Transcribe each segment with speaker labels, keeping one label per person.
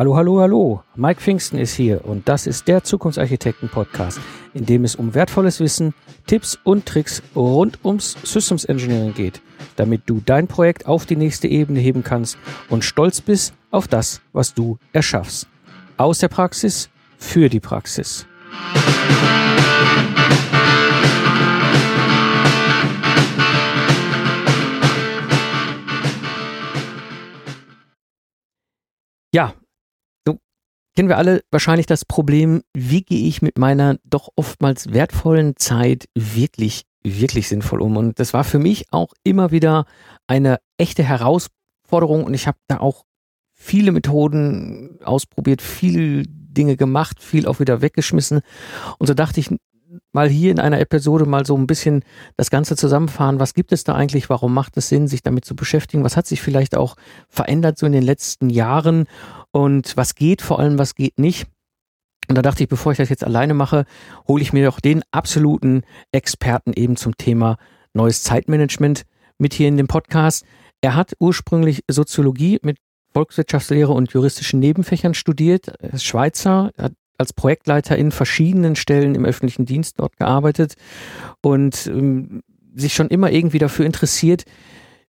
Speaker 1: Hallo, hallo, hallo. Mike Pfingsten ist hier und das ist der Zukunftsarchitekten-Podcast, in dem es um wertvolles Wissen, Tipps und Tricks rund ums Systems Engineering geht, damit du dein Projekt auf die nächste Ebene heben kannst und stolz bist auf das, was du erschaffst. Aus der Praxis für die Praxis. Ja, kennen wir alle wahrscheinlich das Problem, wie gehe ich mit meiner doch oftmals wertvollen Zeit wirklich, wirklich sinnvoll um? Und das war für mich auch immer wieder eine echte Herausforderung und ich habe da auch viele Methoden ausprobiert, viele Dinge gemacht, viel auch wieder weggeschmissen. Und so dachte ich, mal hier in einer Episode mal so ein bisschen das Ganze zusammenfahren. Was gibt es da eigentlich? Warum macht es Sinn, sich damit zu beschäftigen? Was hat sich vielleicht auch verändert so in den letzten Jahren? Und was geht vor allem, was geht nicht? Und da dachte ich, bevor ich das jetzt alleine mache, hole ich mir doch den absoluten Experten eben zum Thema neues Zeitmanagement mit hier in dem Podcast. Er hat ursprünglich Soziologie mit Volkswirtschaftslehre und juristischen Nebenfächern studiert. Er ist Schweizer, hat als Projektleiter in verschiedenen Stellen im öffentlichen Dienst dort gearbeitet und ähm, sich schon immer irgendwie dafür interessiert,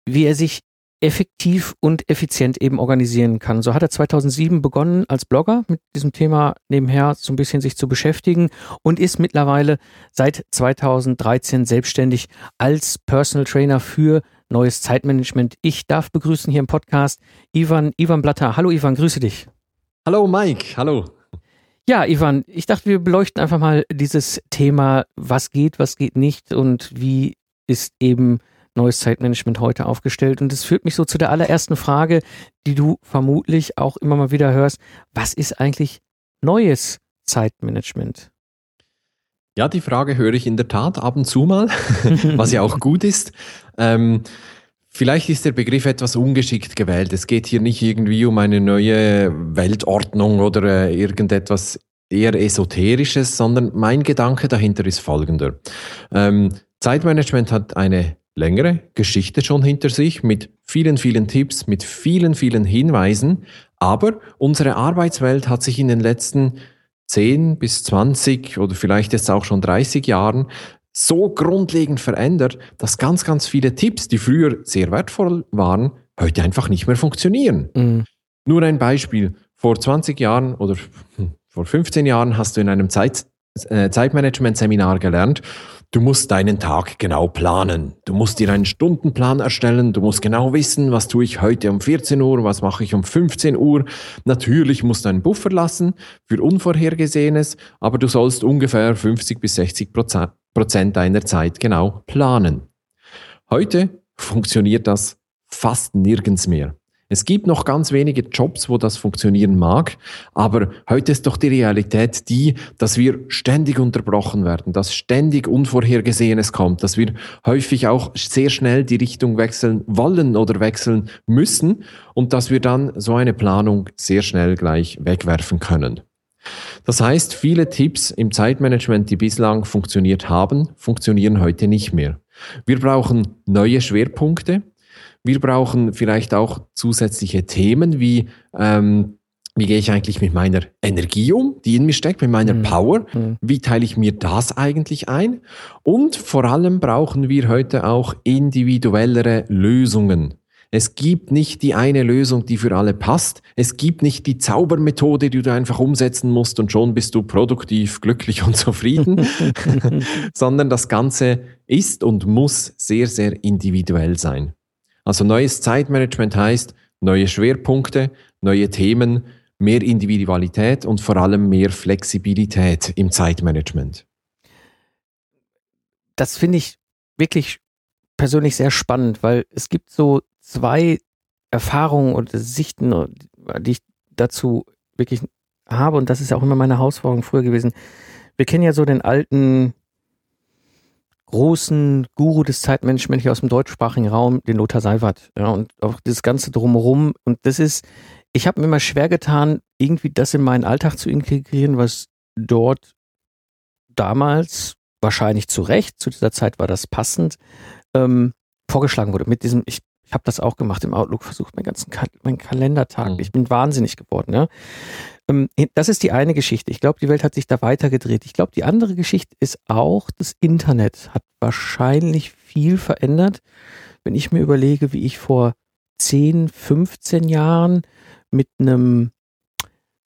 Speaker 1: wie er sich effektiv und effizient eben organisieren kann. So hat er 2007 begonnen als Blogger mit diesem Thema nebenher so ein bisschen sich zu beschäftigen und ist mittlerweile seit 2013 selbstständig als Personal Trainer für neues Zeitmanagement. Ich darf begrüßen hier im Podcast Ivan, Ivan Blatter. Hallo Ivan, grüße dich.
Speaker 2: Hallo Mike, hallo.
Speaker 1: Ja, Ivan, ich dachte, wir beleuchten einfach mal dieses Thema, was geht, was geht nicht und wie ist eben neues Zeitmanagement heute aufgestellt. Und das führt mich so zu der allerersten Frage, die du vermutlich auch immer mal wieder hörst. Was ist eigentlich neues Zeitmanagement?
Speaker 2: Ja, die Frage höre ich in der Tat ab und zu mal, was ja auch gut ist. Ähm, Vielleicht ist der Begriff etwas ungeschickt gewählt. Es geht hier nicht irgendwie um eine neue Weltordnung oder äh, irgendetwas eher Esoterisches, sondern mein Gedanke dahinter ist folgender. Ähm, Zeitmanagement hat eine längere Geschichte schon hinter sich mit vielen, vielen Tipps, mit vielen, vielen Hinweisen. Aber unsere Arbeitswelt hat sich in den letzten 10 bis 20 oder vielleicht jetzt auch schon 30 Jahren so grundlegend verändert, dass ganz, ganz viele Tipps, die früher sehr wertvoll waren, heute einfach nicht mehr funktionieren. Mhm. Nur ein Beispiel. Vor 20 Jahren oder hm, vor 15 Jahren hast du in einem Zeit, äh, Zeitmanagement-Seminar gelernt, du musst deinen Tag genau planen. Du musst dir einen Stundenplan erstellen. Du musst genau wissen, was tue ich heute um 14 Uhr, was mache ich um 15 Uhr. Natürlich musst du einen Buffer lassen für Unvorhergesehenes, aber du sollst ungefähr 50 bis 60 Prozent Prozent deiner Zeit genau planen. Heute funktioniert das fast nirgends mehr. Es gibt noch ganz wenige Jobs, wo das funktionieren mag, aber heute ist doch die Realität die, dass wir ständig unterbrochen werden, dass ständig Unvorhergesehenes kommt, dass wir häufig auch sehr schnell die Richtung wechseln wollen oder wechseln müssen und dass wir dann so eine Planung sehr schnell gleich wegwerfen können. Das heißt, viele Tipps im Zeitmanagement, die bislang funktioniert haben, funktionieren heute nicht mehr. Wir brauchen neue Schwerpunkte. Wir brauchen vielleicht auch zusätzliche Themen wie ähm, wie gehe ich eigentlich mit meiner Energie um, die in mir steckt, mit meiner mhm. Power? Mhm. Wie teile ich mir das eigentlich ein? Und vor allem brauchen wir heute auch individuellere Lösungen. Es gibt nicht die eine Lösung, die für alle passt. Es gibt nicht die Zaubermethode, die du einfach umsetzen musst und schon bist du produktiv, glücklich und zufrieden, sondern das Ganze ist und muss sehr, sehr individuell sein. Also neues Zeitmanagement heißt neue Schwerpunkte, neue Themen, mehr Individualität und vor allem mehr Flexibilität im Zeitmanagement.
Speaker 1: Das finde ich wirklich persönlich sehr spannend, weil es gibt so zwei Erfahrungen und Sichten, die ich dazu wirklich habe, und das ist ja auch immer meine Herausforderung früher gewesen. Wir kennen ja so den alten großen Guru des Zeitmanagements hier aus dem deutschsprachigen Raum, den Lothar Seiwert, ja, und auch das Ganze drumherum. Und das ist, ich habe mir immer schwer getan, irgendwie das in meinen Alltag zu integrieren, was dort damals wahrscheinlich zu Recht, zu dieser Zeit war das passend, ähm, vorgeschlagen wurde. Mit diesem, ich Ich habe das auch gemacht im Outlook, versucht meinen ganzen Kal meinen Kalendertag. Mhm. Ich bin wahnsinnig geworden. Ja? Ähm, das ist die eine Geschichte. Ich glaube, die Welt hat sich da weitergedreht. Ich glaube, die andere Geschichte ist auch, das Internet hat wahrscheinlich viel verändert. Wenn ich mir überlege, wie ich vor 10, 15 Jahren mit einem,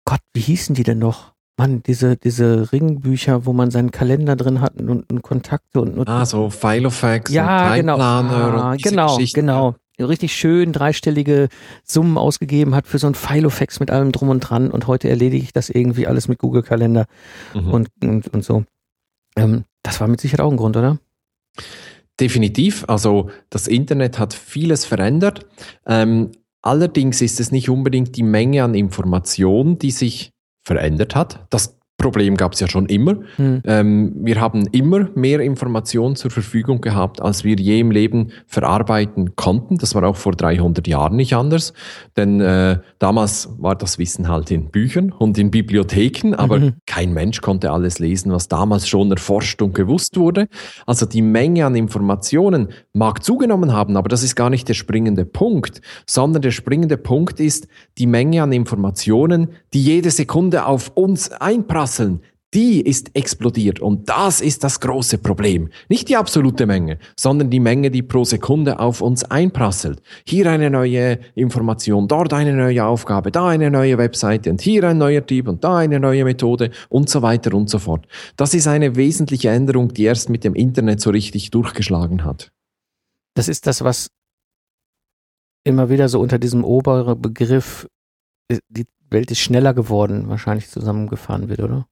Speaker 1: Gott, wie hießen die denn noch? Mann, diese, diese Ringbücher, wo man seinen Kalender drin hat und, und Kontakte und, und
Speaker 2: Ah, so Filofax
Speaker 1: ja, und genau. Ah, und genau, genau richtig schön dreistellige Summen ausgegeben hat für so ein Filofax mit allem drum und dran und heute erledige ich das irgendwie alles mit Google Kalender mhm. und, und, und so. Ähm, das war mit Sicherheit auch ein Grund, oder?
Speaker 2: Definitiv. Also das Internet hat vieles verändert. Ähm, allerdings ist es nicht unbedingt die Menge an Informationen, die sich verändert hat. Das Problem gab es ja schon immer. Hm. Ähm, wir haben immer mehr Informationen zur Verfügung gehabt, als wir je im Leben verarbeiten konnten. Das war auch vor 300 Jahren nicht anders, denn äh, damals war das Wissen halt in Büchern und in Bibliotheken, aber mhm. kein Mensch konnte alles lesen, was damals schon erforscht und gewusst wurde. Also die Menge an Informationen mag zugenommen haben, aber das ist gar nicht der springende Punkt, sondern der springende Punkt ist die Menge an Informationen, die jede Sekunde auf uns einprasseln Prasseln, die ist explodiert und das ist das große Problem. Nicht die absolute Menge, sondern die Menge, die pro Sekunde auf uns einprasselt. Hier eine neue Information, dort eine neue Aufgabe, da eine neue Webseite und hier ein neuer Typ und da eine neue Methode und so weiter und so fort. Das ist eine wesentliche Änderung, die erst mit dem Internet so richtig durchgeschlagen hat.
Speaker 1: Das ist das, was immer wieder so unter diesem oberen Begriff die Welt ist schneller geworden, wahrscheinlich zusammengefahren wird, oder?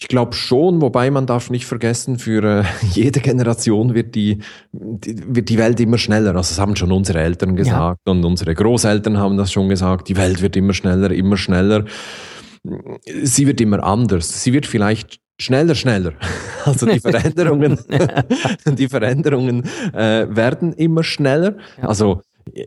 Speaker 2: Ich glaube schon, wobei man darf nicht vergessen, für äh, jede Generation wird die, die, wird die Welt immer schneller. Also das haben schon unsere Eltern gesagt ja. und unsere Großeltern haben das schon gesagt. Die Welt wird immer schneller, immer schneller. Sie wird immer anders. Sie wird vielleicht schneller, schneller. Also die Veränderungen, die Veränderungen äh, werden immer schneller. Also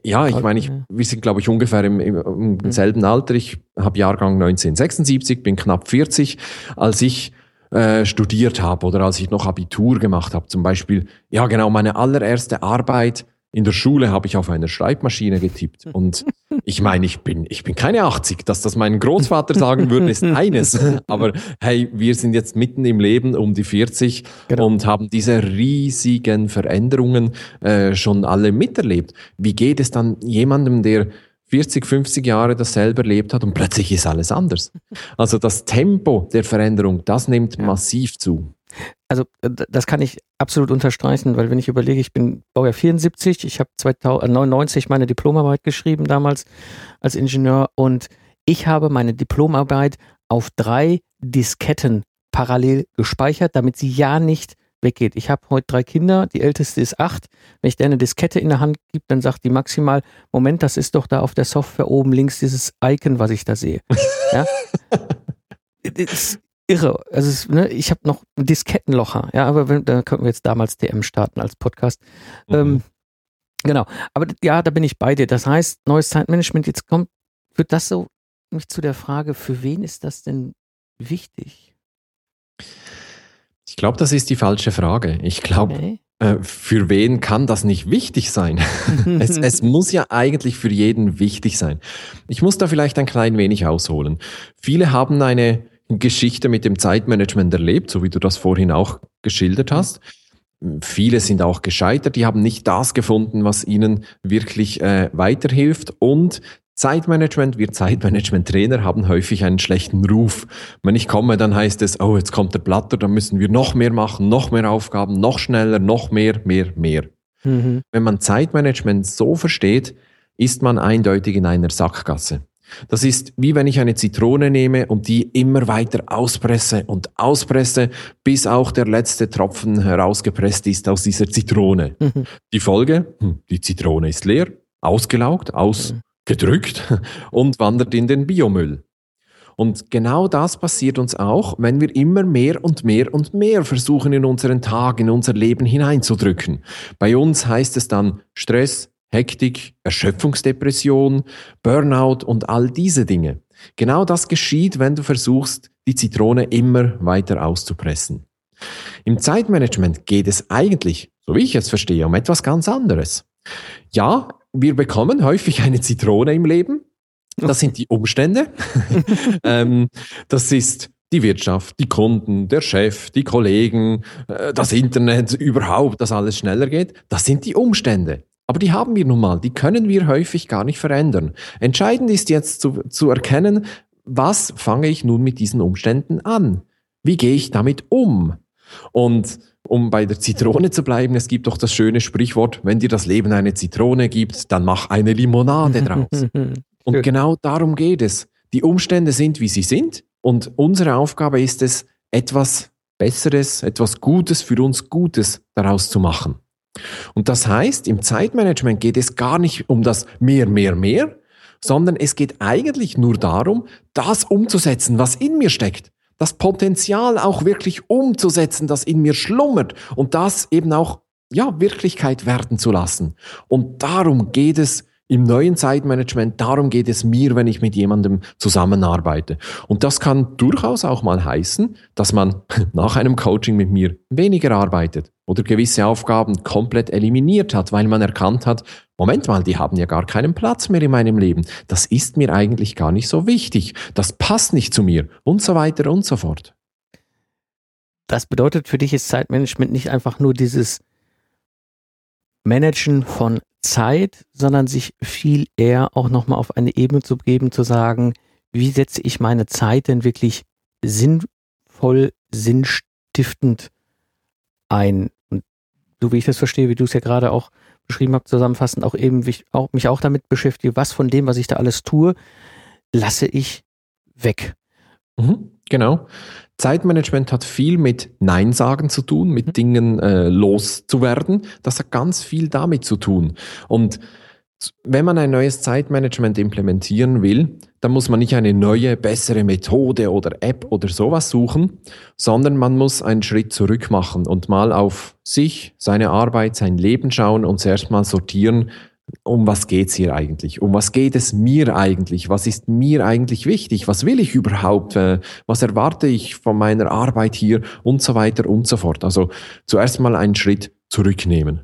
Speaker 2: ja, ich meine, ich, wir sind, glaube ich, ungefähr im, im, im mhm. selben Alter. Ich habe Jahrgang 1976, bin knapp 40. Als ich äh, studiert habe oder als ich noch Abitur gemacht habe, zum Beispiel, ja genau, meine allererste Arbeit in der Schule habe ich auf einer Schreibmaschine getippt. Und ich meine, ich bin, ich bin keine 80. Dass das mein Großvater sagen würde, ist eines. Aber hey, wir sind jetzt mitten im Leben um die 40 genau. und haben diese riesigen Veränderungen äh, schon alle miterlebt. Wie geht es dann jemandem, der 40, 50 Jahre dasselbe erlebt hat und plötzlich ist alles anders? Also das Tempo der Veränderung, das nimmt ja. massiv zu.
Speaker 1: Also das kann ich absolut unterstreichen, weil wenn ich überlege, ich bin Baujahr 74, ich habe 1999 meine Diplomarbeit geschrieben damals als Ingenieur und ich habe meine Diplomarbeit auf drei Disketten parallel gespeichert, damit sie ja nicht weggeht. Ich habe heute drei Kinder, die älteste ist acht. Wenn ich der eine Diskette in der Hand gebe, dann sagt die maximal, Moment, das ist doch da auf der Software oben links dieses Icon, was ich da sehe. Ja? irre. Also es, ne, ich habe noch ein Diskettenlocher, ja, aber wenn, da könnten wir jetzt damals DM starten als Podcast. Mhm. Ähm, genau. Aber ja, da bin ich bei dir. Das heißt, neues Zeitmanagement, jetzt kommt, wird das so mich zu der Frage, für wen ist das denn wichtig?
Speaker 2: Ich glaube, das ist die falsche Frage. Ich glaube, okay. äh, für wen kann das nicht wichtig sein? es, es, muss ja eigentlich für jeden wichtig sein. Ich muss da vielleicht ein klein wenig ausholen. Viele haben eine Geschichte mit dem Zeitmanagement erlebt, so wie du das vorhin auch geschildert hast. Viele sind auch gescheitert, die haben nicht das gefunden, was ihnen wirklich äh, weiterhilft. Und Zeitmanagement, wir Zeitmanagement-Trainer haben häufig einen schlechten Ruf. Wenn ich komme, dann heißt es, oh, jetzt kommt der Platter, dann müssen wir noch mehr machen, noch mehr Aufgaben, noch schneller, noch mehr, mehr, mehr. Mhm. Wenn man Zeitmanagement so versteht, ist man eindeutig in einer Sackgasse. Das ist wie wenn ich eine Zitrone nehme und die immer weiter auspresse und auspresse, bis auch der letzte Tropfen herausgepresst ist aus dieser Zitrone. Mhm. Die Folge, hm, die Zitrone ist leer, ausgelaugt, ausgedrückt und wandert in den Biomüll. Und genau das passiert uns auch, wenn wir immer mehr und mehr und mehr versuchen, in unseren Tag, in unser Leben hineinzudrücken. Bei uns heißt es dann Stress, Hektik, Erschöpfungsdepression, Burnout und all diese Dinge. Genau das geschieht, wenn du versuchst, die Zitrone immer weiter auszupressen. Im Zeitmanagement geht es eigentlich, so wie ich es verstehe, um etwas ganz anderes. Ja, wir bekommen häufig eine Zitrone im Leben. Das sind die Umstände. ähm, das ist die Wirtschaft, die Kunden, der Chef, die Kollegen, äh, das Internet, überhaupt, dass alles schneller geht. Das sind die Umstände. Aber die haben wir nun mal, die können wir häufig gar nicht verändern. Entscheidend ist jetzt zu, zu erkennen, was fange ich nun mit diesen Umständen an? Wie gehe ich damit um? Und um bei der Zitrone zu bleiben, es gibt doch das schöne Sprichwort, wenn dir das Leben eine Zitrone gibt, dann mach eine Limonade draus. Und genau darum geht es. Die Umstände sind, wie sie sind. Und unsere Aufgabe ist es, etwas Besseres, etwas Gutes für uns Gutes daraus zu machen. Und das heißt, im Zeitmanagement geht es gar nicht um das mehr, mehr, mehr, sondern es geht eigentlich nur darum, das umzusetzen, was in mir steckt. Das Potenzial auch wirklich umzusetzen, das in mir schlummert und das eben auch, ja, Wirklichkeit werden zu lassen. Und darum geht es im neuen Zeitmanagement, darum geht es mir, wenn ich mit jemandem zusammenarbeite. Und das kann durchaus auch mal heißen, dass man nach einem Coaching mit mir weniger arbeitet oder gewisse Aufgaben komplett eliminiert hat, weil man erkannt hat, Moment mal, die haben ja gar keinen Platz mehr in meinem Leben. Das ist mir eigentlich gar nicht so wichtig. Das passt nicht zu mir und so weiter und so fort.
Speaker 1: Das bedeutet für dich ist Zeitmanagement nicht einfach nur dieses Managen von Zeit, sondern sich viel eher auch nochmal auf eine Ebene zu geben, zu sagen, wie setze ich meine Zeit denn wirklich sinnvoll, sinnstiftend ein? Und so wie ich das verstehe, wie du es ja gerade auch beschrieben hast, zusammenfassend auch eben mich auch, mich auch damit beschäftige, was von dem, was ich da alles tue, lasse ich weg.
Speaker 2: Mhm, genau. Zeitmanagement hat viel mit Nein sagen zu tun, mit mhm. Dingen äh, loszuwerden. Das hat ganz viel damit zu tun. Und wenn man ein neues Zeitmanagement implementieren will, dann muss man nicht eine neue, bessere Methode oder App oder sowas suchen, sondern man muss einen Schritt zurück machen und mal auf sich, seine Arbeit, sein Leben schauen und zuerst mal sortieren, um was geht's hier eigentlich? Um was geht es mir eigentlich? Was ist mir eigentlich wichtig? Was will ich überhaupt? Äh, was erwarte ich von meiner Arbeit hier? Und so weiter und so fort. Also zuerst mal einen Schritt zurücknehmen.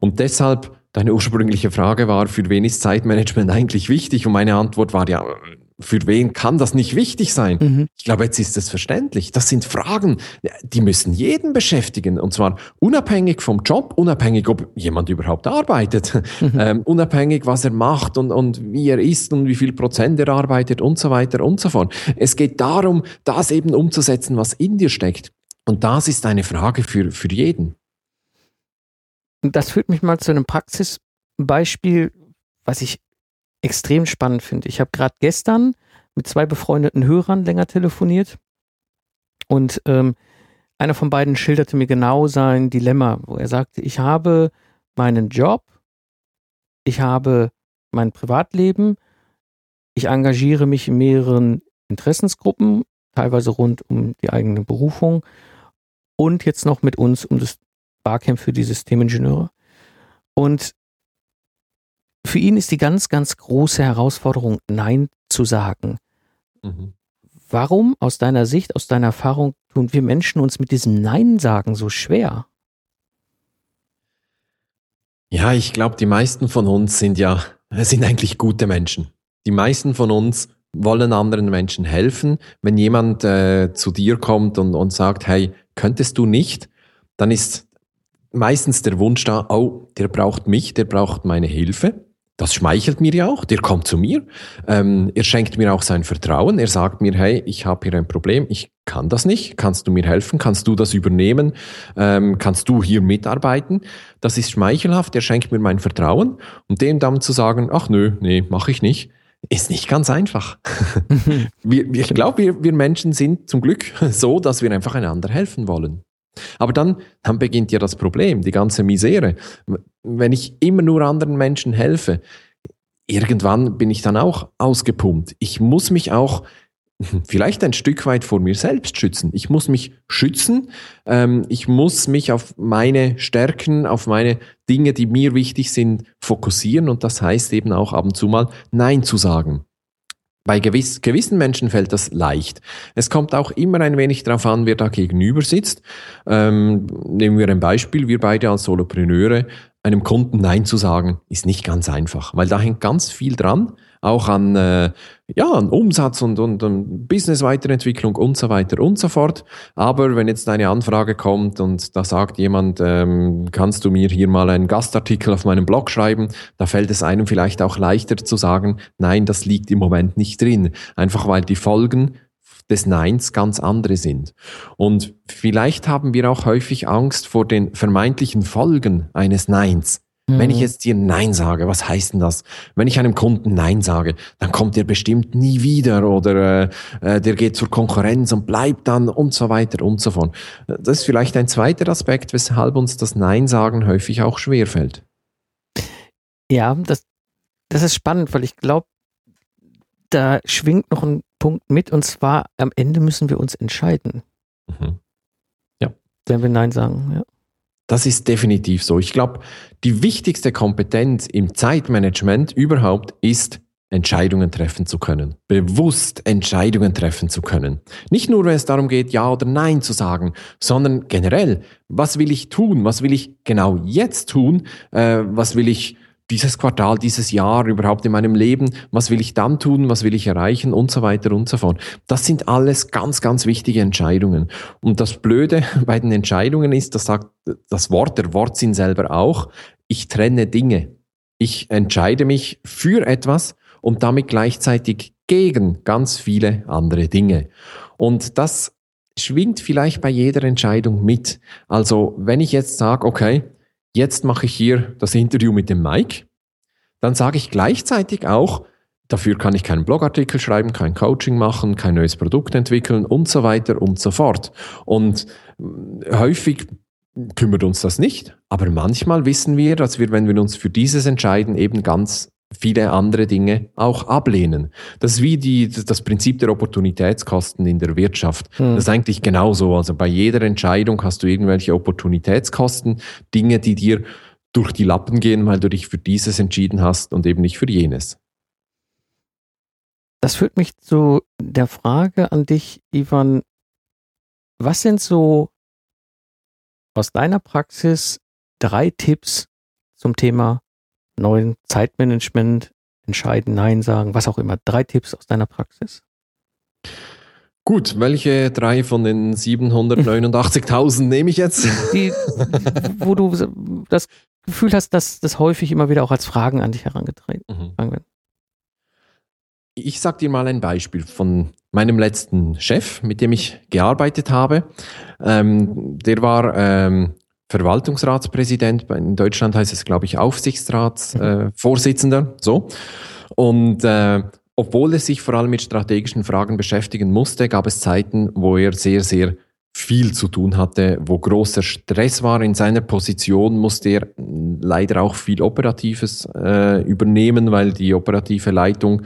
Speaker 2: Und deshalb, deine ursprüngliche Frage war, für wen ist Zeitmanagement eigentlich wichtig? Und meine Antwort war ja, für wen kann das nicht wichtig sein? Mhm. Ich glaube, jetzt ist es verständlich. Das sind Fragen, die müssen jeden beschäftigen. Und zwar unabhängig vom Job, unabhängig, ob jemand überhaupt arbeitet, mhm. ähm, unabhängig, was er macht und, und wie er ist und wie viel Prozent er arbeitet und so weiter und so fort. Es geht darum, das eben umzusetzen, was in dir steckt. Und das ist eine Frage für, für jeden.
Speaker 1: Das führt mich mal zu einem Praxisbeispiel, was ich extrem spannend finde. Ich habe gerade gestern mit zwei befreundeten Hörern länger telefoniert und ähm, einer von beiden schilderte mir genau sein Dilemma, wo er sagte, ich habe meinen Job, ich habe mein Privatleben, ich engagiere mich in mehreren Interessensgruppen, teilweise rund um die eigene Berufung und jetzt noch mit uns um das Barcamp für die Systemingenieure. Und für ihn ist die ganz, ganz große Herausforderung, Nein zu sagen. Mhm. Warum aus deiner Sicht, aus deiner Erfahrung tun wir Menschen uns mit diesem Nein sagen so schwer?
Speaker 2: Ja, ich glaube, die meisten von uns sind ja, sind eigentlich gute Menschen. Die meisten von uns wollen anderen Menschen helfen. Wenn jemand äh, zu dir kommt und, und sagt, hey, könntest du nicht, dann ist meistens der Wunsch da, oh, der braucht mich, der braucht meine Hilfe. Das schmeichelt mir ja auch, der kommt zu mir, ähm, er schenkt mir auch sein Vertrauen, er sagt mir, hey, ich habe hier ein Problem, ich kann das nicht, kannst du mir helfen, kannst du das übernehmen, ähm, kannst du hier mitarbeiten. Das ist schmeichelhaft, er schenkt mir mein Vertrauen. Und dem dann zu sagen, ach nö, nee, mache ich nicht, ist nicht ganz einfach. wir, ich glaube, wir, wir Menschen sind zum Glück so, dass wir einfach einander helfen wollen. Aber dann, dann beginnt ja das Problem, die ganze Misere. Wenn ich immer nur anderen Menschen helfe, irgendwann bin ich dann auch ausgepumpt. Ich muss mich auch vielleicht ein Stück weit vor mir selbst schützen. Ich muss mich schützen. Ähm, ich muss mich auf meine Stärken, auf meine Dinge, die mir wichtig sind, fokussieren. Und das heißt eben auch ab und zu mal Nein zu sagen. Bei gewiss, gewissen Menschen fällt das leicht. Es kommt auch immer ein wenig darauf an, wer da gegenüber sitzt. Ähm, nehmen wir ein Beispiel, wir beide als Solopreneure einem Kunden Nein zu sagen, ist nicht ganz einfach, weil da hängt ganz viel dran, auch an, äh, ja, an Umsatz und, und, und Business-Weiterentwicklung und so weiter und so fort. Aber wenn jetzt eine Anfrage kommt und da sagt jemand, ähm, kannst du mir hier mal einen Gastartikel auf meinem Blog schreiben, da fällt es einem vielleicht auch leichter zu sagen, nein, das liegt im Moment nicht drin. Einfach weil die Folgen des Neins ganz andere sind. Und vielleicht haben wir auch häufig Angst vor den vermeintlichen Folgen eines Neins. Mhm. Wenn ich mhm. jetzt dir Nein sage, was heißt denn das? Wenn ich einem Kunden Nein sage, dann kommt der bestimmt nie wieder oder äh, äh, der geht zur Konkurrenz und bleibt dann und so weiter und so fort. Das ist vielleicht ein zweiter Aspekt, weshalb uns das Nein sagen häufig auch schwerfällt.
Speaker 1: Ja, das, das ist spannend, weil ich glaube, da schwingt noch ein Punkt mit und zwar am Ende müssen wir uns entscheiden. Mhm. Ja. Wenn wir Nein sagen, ja.
Speaker 2: Das ist definitiv so. Ich glaube, die wichtigste Kompetenz im Zeitmanagement überhaupt ist, Entscheidungen treffen zu können. Bewusst Entscheidungen treffen zu können. Nicht nur, wenn es darum geht, Ja oder Nein zu sagen, sondern generell, was will ich tun? Was will ich genau jetzt tun? Äh, was will ich dieses Quartal, dieses Jahr überhaupt in meinem Leben, was will ich dann tun, was will ich erreichen und so weiter und so fort. Das sind alles ganz, ganz wichtige Entscheidungen. Und das Blöde bei den Entscheidungen ist, das sagt das Wort, der Wortsinn selber auch, ich trenne Dinge. Ich entscheide mich für etwas und damit gleichzeitig gegen ganz viele andere Dinge. Und das schwingt vielleicht bei jeder Entscheidung mit. Also wenn ich jetzt sage, okay, jetzt mache ich hier das Interview mit dem Mike, dann sage ich gleichzeitig auch, dafür kann ich keinen Blogartikel schreiben, kein Coaching machen, kein neues Produkt entwickeln und so weiter und so fort. Und äh, häufig kümmert uns das nicht, aber manchmal wissen wir, dass wir, wenn wir uns für dieses entscheiden, eben ganz viele andere Dinge auch ablehnen. Das ist wie die, das Prinzip der Opportunitätskosten in der Wirtschaft. Hm. Das ist eigentlich genauso. Also bei jeder Entscheidung hast du irgendwelche Opportunitätskosten, Dinge, die dir durch die Lappen gehen, weil du dich für dieses entschieden hast und eben nicht für jenes.
Speaker 1: Das führt mich zu der Frage an dich, Ivan. Was sind so aus deiner Praxis drei Tipps zum Thema neuen Zeitmanagement, entscheiden, Nein sagen, was auch immer. Drei Tipps aus deiner Praxis.
Speaker 2: Gut, welche drei von den 789.000 nehme ich jetzt? Die,
Speaker 1: wo du das Gefühl hast, dass das häufig immer wieder auch als Fragen an dich herangetragen mhm.
Speaker 2: wird. Ich sag dir mal ein Beispiel von meinem letzten Chef, mit dem ich gearbeitet habe. Ähm, der war ähm, Verwaltungsratspräsident. In Deutschland heißt es, glaube ich, Aufsichtsratsvorsitzender. Mhm. Äh, so. Und äh, obwohl er sich vor allem mit strategischen Fragen beschäftigen musste, gab es Zeiten, wo er sehr, sehr viel zu tun hatte, wo großer Stress war. In seiner Position musste er leider auch viel Operatives äh, übernehmen, weil die operative Leitung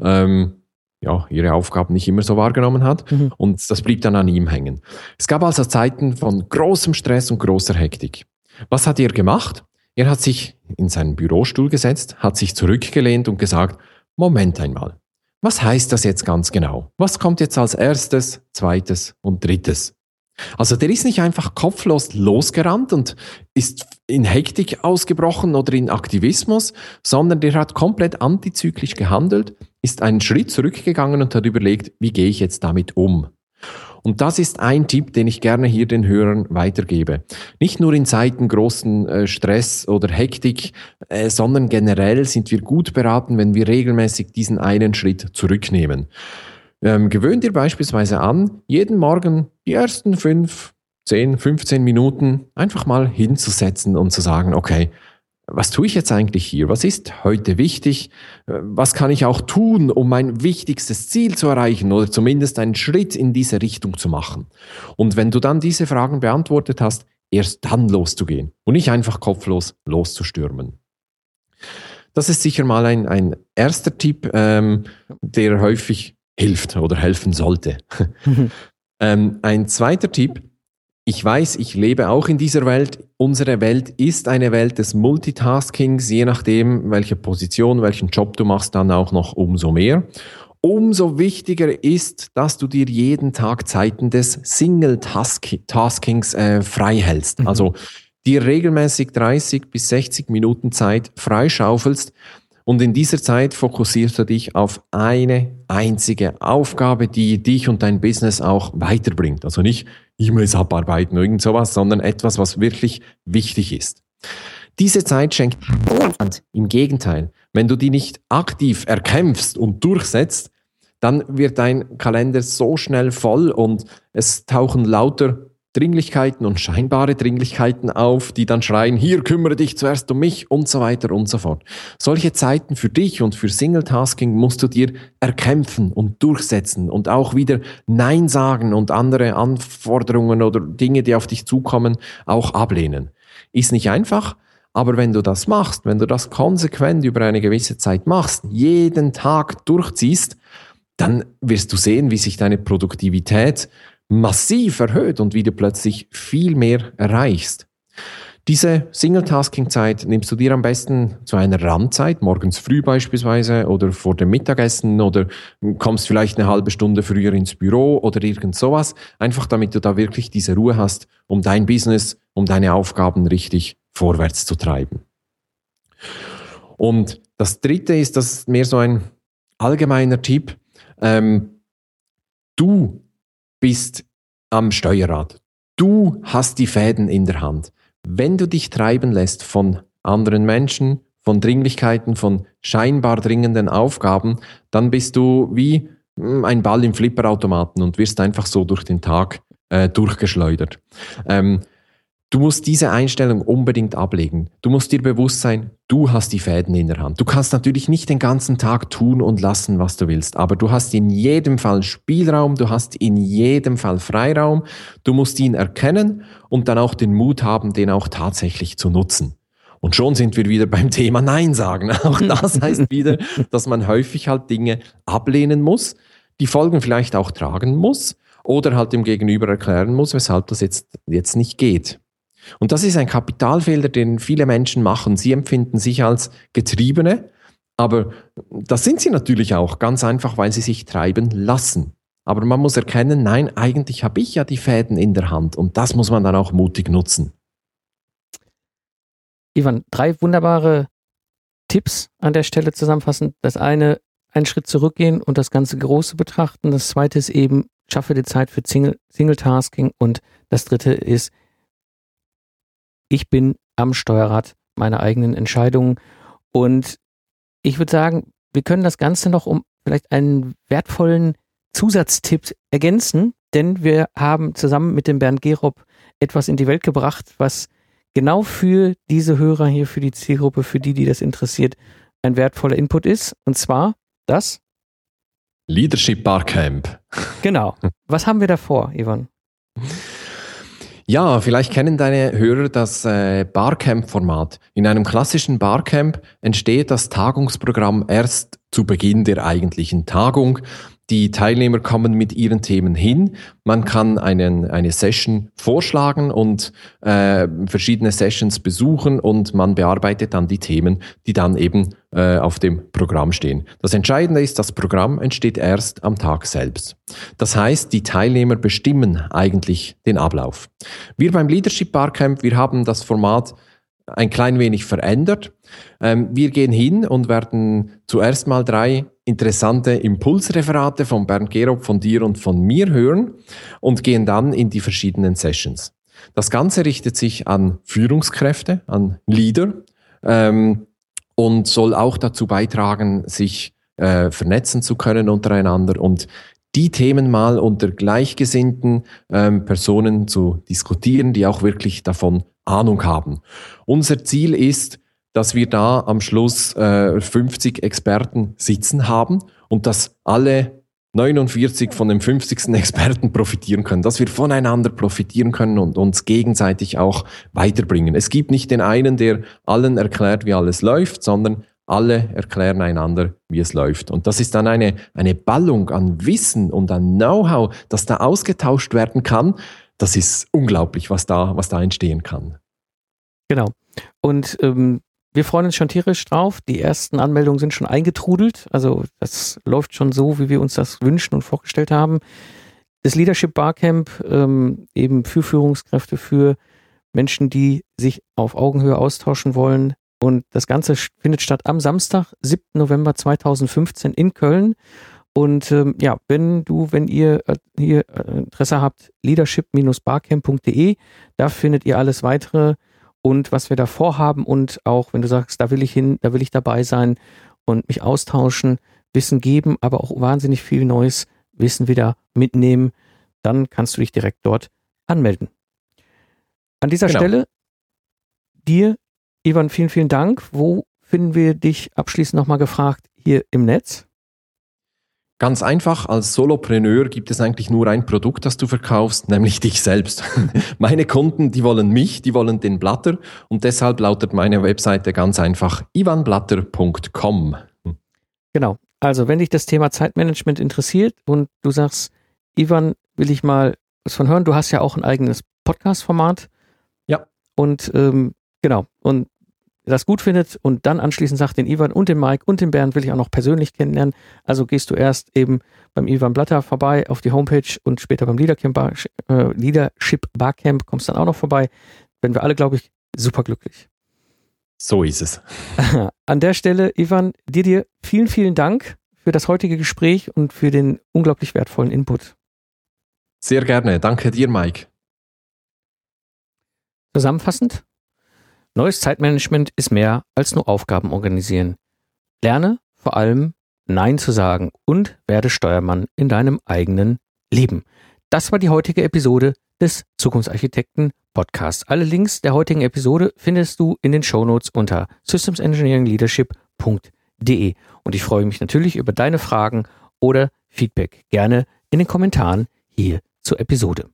Speaker 2: ähm, ja, ihre Aufgaben nicht immer so wahrgenommen hat. Mhm. Und das blieb dann an ihm hängen. Es gab also Zeiten von großem Stress und großer Hektik. Was hat er gemacht? Er hat sich in seinen Bürostuhl gesetzt, hat sich zurückgelehnt und gesagt, Moment einmal, was heißt das jetzt ganz genau? Was kommt jetzt als erstes, zweites und drittes? Also der ist nicht einfach kopflos losgerannt und ist in Hektik ausgebrochen oder in Aktivismus, sondern der hat komplett antizyklisch gehandelt, ist einen Schritt zurückgegangen und hat überlegt, wie gehe ich jetzt damit um? Und das ist ein Tipp, den ich gerne hier den Hörern weitergebe. Nicht nur in Zeiten großen äh, Stress oder Hektik, äh, sondern generell sind wir gut beraten, wenn wir regelmäßig diesen einen Schritt zurücknehmen. Ähm, gewöhnt dir beispielsweise an, jeden Morgen die ersten fünf, zehn, 15 Minuten einfach mal hinzusetzen und zu sagen, okay, was tue ich jetzt eigentlich hier? Was ist heute wichtig? Was kann ich auch tun, um mein wichtigstes Ziel zu erreichen oder zumindest einen Schritt in diese Richtung zu machen? Und wenn du dann diese Fragen beantwortet hast, erst dann loszugehen und nicht einfach kopflos loszustürmen. Das ist sicher mal ein, ein erster Tipp, ähm, der häufig hilft oder helfen sollte. ähm, ein zweiter Tipp, ich weiß, ich lebe auch in dieser Welt. Unsere Welt ist eine Welt des Multitaskings, je nachdem, welche Position, welchen Job du machst, dann auch noch umso mehr. Umso wichtiger ist, dass du dir jeden Tag Zeiten des Single-Taskings äh, frei hältst. Mhm. Also dir regelmäßig 30 bis 60 Minuten Zeit freischaufelst und in dieser Zeit fokussierst du dich auf eine einzige Aufgabe, die dich und dein Business auch weiterbringt. Also nicht E-Mails abarbeiten oder irgend sowas, sondern etwas, was wirklich wichtig ist. Diese Zeit schenkt niemand. Im Gegenteil, wenn du die nicht aktiv erkämpfst und durchsetzt, dann wird dein Kalender so schnell voll und es tauchen lauter Dringlichkeiten und scheinbare Dringlichkeiten auf, die dann schreien, hier kümmere dich zuerst um mich und so weiter und so fort. Solche Zeiten für dich und für Single-Tasking musst du dir erkämpfen und durchsetzen und auch wieder Nein sagen und andere Anforderungen oder Dinge, die auf dich zukommen, auch ablehnen. Ist nicht einfach, aber wenn du das machst, wenn du das konsequent über eine gewisse Zeit machst, jeden Tag durchziehst, dann wirst du sehen, wie sich deine Produktivität massiv erhöht und wie du plötzlich viel mehr erreichst. Diese Single-Tasking-Zeit nimmst du dir am besten zu einer Randzeit, morgens früh beispielsweise oder vor dem Mittagessen oder kommst vielleicht eine halbe Stunde früher ins Büro oder irgend sowas, einfach damit du da wirklich diese Ruhe hast, um dein Business, um deine Aufgaben richtig vorwärts zu treiben. Und das dritte ist, das ist mehr so ein allgemeiner Tipp. Ähm, du bist am Steuerrad. Du hast die Fäden in der Hand. Wenn du dich treiben lässt von anderen Menschen, von Dringlichkeiten, von scheinbar dringenden Aufgaben, dann bist du wie hm, ein Ball im Flipperautomaten und wirst einfach so durch den Tag äh, durchgeschleudert. Ähm, Du musst diese Einstellung unbedingt ablegen. Du musst dir bewusst sein, du hast die Fäden in der Hand. Du kannst natürlich nicht den ganzen Tag tun und lassen, was du willst, aber du hast in jedem Fall Spielraum, du hast in jedem Fall Freiraum. Du musst ihn erkennen und dann auch den Mut haben, den auch tatsächlich zu nutzen. Und schon sind wir wieder beim Thema Nein sagen. Auch das heißt wieder, dass man häufig halt Dinge ablehnen muss, die Folgen vielleicht auch tragen muss oder halt dem Gegenüber erklären muss, weshalb das jetzt, jetzt nicht geht. Und das ist ein Kapitalfehler, den viele Menschen machen. Sie empfinden sich als Getriebene, aber das sind sie natürlich auch, ganz einfach, weil sie sich treiben lassen. Aber man muss erkennen, nein, eigentlich habe ich ja die Fäden in der Hand und das muss man dann auch mutig nutzen.
Speaker 1: Ivan, drei wunderbare Tipps an der Stelle zusammenfassen. Das eine, einen Schritt zurückgehen und das ganze Große betrachten. Das zweite ist eben, schaffe die Zeit für Single, Single Tasking und das dritte ist, ich bin am Steuerrad meiner eigenen Entscheidungen. Und ich würde sagen, wir können das Ganze noch um vielleicht einen wertvollen Zusatztipp ergänzen, denn wir haben zusammen mit dem Bernd Gerob etwas in die Welt gebracht, was genau für diese Hörer hier, für die Zielgruppe, für die, die das interessiert, ein wertvoller Input ist. Und zwar das
Speaker 2: Leadership Barcamp.
Speaker 1: Genau. Was haben wir davor, Ivan?
Speaker 2: Ja, vielleicht kennen deine Hörer das äh, Barcamp-Format. In einem klassischen Barcamp entsteht das Tagungsprogramm erst zu Beginn der eigentlichen Tagung. Die Teilnehmer kommen mit ihren Themen hin. Man kann einen, eine Session vorschlagen und äh, verschiedene Sessions besuchen und man bearbeitet dann die Themen, die dann eben äh, auf dem Programm stehen. Das Entscheidende ist, das Programm entsteht erst am Tag selbst. Das heißt, die Teilnehmer bestimmen eigentlich den Ablauf. Wir beim Leadership Barcamp, wir haben das Format ein klein wenig verändert. Ähm, wir gehen hin und werden zuerst mal drei interessante Impulsreferate von Bernd Gerob, von dir und von mir hören und gehen dann in die verschiedenen Sessions. Das Ganze richtet sich an Führungskräfte, an Leader ähm, und soll auch dazu beitragen, sich äh, vernetzen zu können untereinander und die Themen mal unter gleichgesinnten ähm, Personen zu diskutieren, die auch wirklich davon Ahnung haben. Unser Ziel ist, dass wir da am Schluss äh, 50 Experten sitzen haben und dass alle 49 von den 50. Experten profitieren können, dass wir voneinander profitieren können und uns gegenseitig auch weiterbringen. Es gibt nicht den einen, der allen erklärt, wie alles läuft, sondern alle erklären einander, wie es läuft. Und das ist dann eine, eine Ballung an Wissen und an Know-how, das da ausgetauscht werden kann. Das ist unglaublich, was da, was da entstehen kann.
Speaker 1: Genau. Und ähm, wir freuen uns schon tierisch drauf. Die ersten Anmeldungen sind schon eingetrudelt. Also das läuft schon so, wie wir uns das wünschen und vorgestellt haben. Das Leadership Barcamp ähm, eben für Führungskräfte, für Menschen, die sich auf Augenhöhe austauschen wollen. Und das Ganze findet statt am Samstag, 7. November 2015 in Köln. Und ähm, ja, wenn du, wenn ihr äh, hier äh, Interesse habt, leadership-barcamp.de, da findet ihr alles weitere und was wir da vorhaben und auch, wenn du sagst, da will ich hin, da will ich dabei sein und mich austauschen, Wissen geben, aber auch wahnsinnig viel neues Wissen wieder mitnehmen, dann kannst du dich direkt dort anmelden. An dieser genau. Stelle dir, Ivan, vielen, vielen Dank. Wo finden wir dich abschließend nochmal gefragt hier im Netz?
Speaker 2: Ganz einfach, als Solopreneur gibt es eigentlich nur ein Produkt, das du verkaufst, nämlich dich selbst. meine Kunden, die wollen mich, die wollen den Blatter und deshalb lautet meine Webseite ganz einfach ivanblatter.com.
Speaker 1: Genau. Also, wenn dich das Thema Zeitmanagement interessiert und du sagst, Ivan, will ich mal was von hören, du hast ja auch ein eigenes Podcast-Format.
Speaker 2: Ja.
Speaker 1: Und ähm, genau. Und das gut findet und dann anschließend sagt, den Ivan und den Mike und den Bernd will ich auch noch persönlich kennenlernen. Also gehst du erst eben beim Ivan Blatter vorbei auf die Homepage und später beim Leadership, Bar, äh, Leadership Barcamp kommst dann auch noch vorbei. Werden wir alle, glaube ich, super glücklich.
Speaker 2: So ist es.
Speaker 1: An der Stelle, Ivan, dir dir vielen, vielen Dank für das heutige Gespräch und für den unglaublich wertvollen Input.
Speaker 2: Sehr gerne. Danke dir, Mike.
Speaker 1: Zusammenfassend, Neues Zeitmanagement ist mehr als nur Aufgaben organisieren. Lerne vor allem Nein zu sagen und werde Steuermann in deinem eigenen Leben. Das war die heutige Episode des Zukunftsarchitekten Podcasts. Alle Links der heutigen Episode findest du in den Shownotes unter systemsengineeringleadership.de. Und ich freue mich natürlich über deine Fragen oder Feedback. Gerne in den Kommentaren hier zur Episode.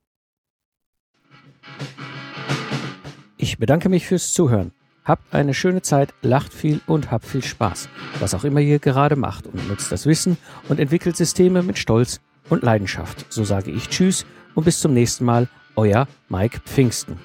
Speaker 1: Ich bedanke mich fürs Zuhören. Habt eine schöne Zeit, lacht viel und habt viel Spaß, was auch immer ihr gerade macht und nutzt das Wissen und entwickelt Systeme mit Stolz und Leidenschaft. So sage ich Tschüss und bis zum nächsten Mal, euer Mike Pfingsten.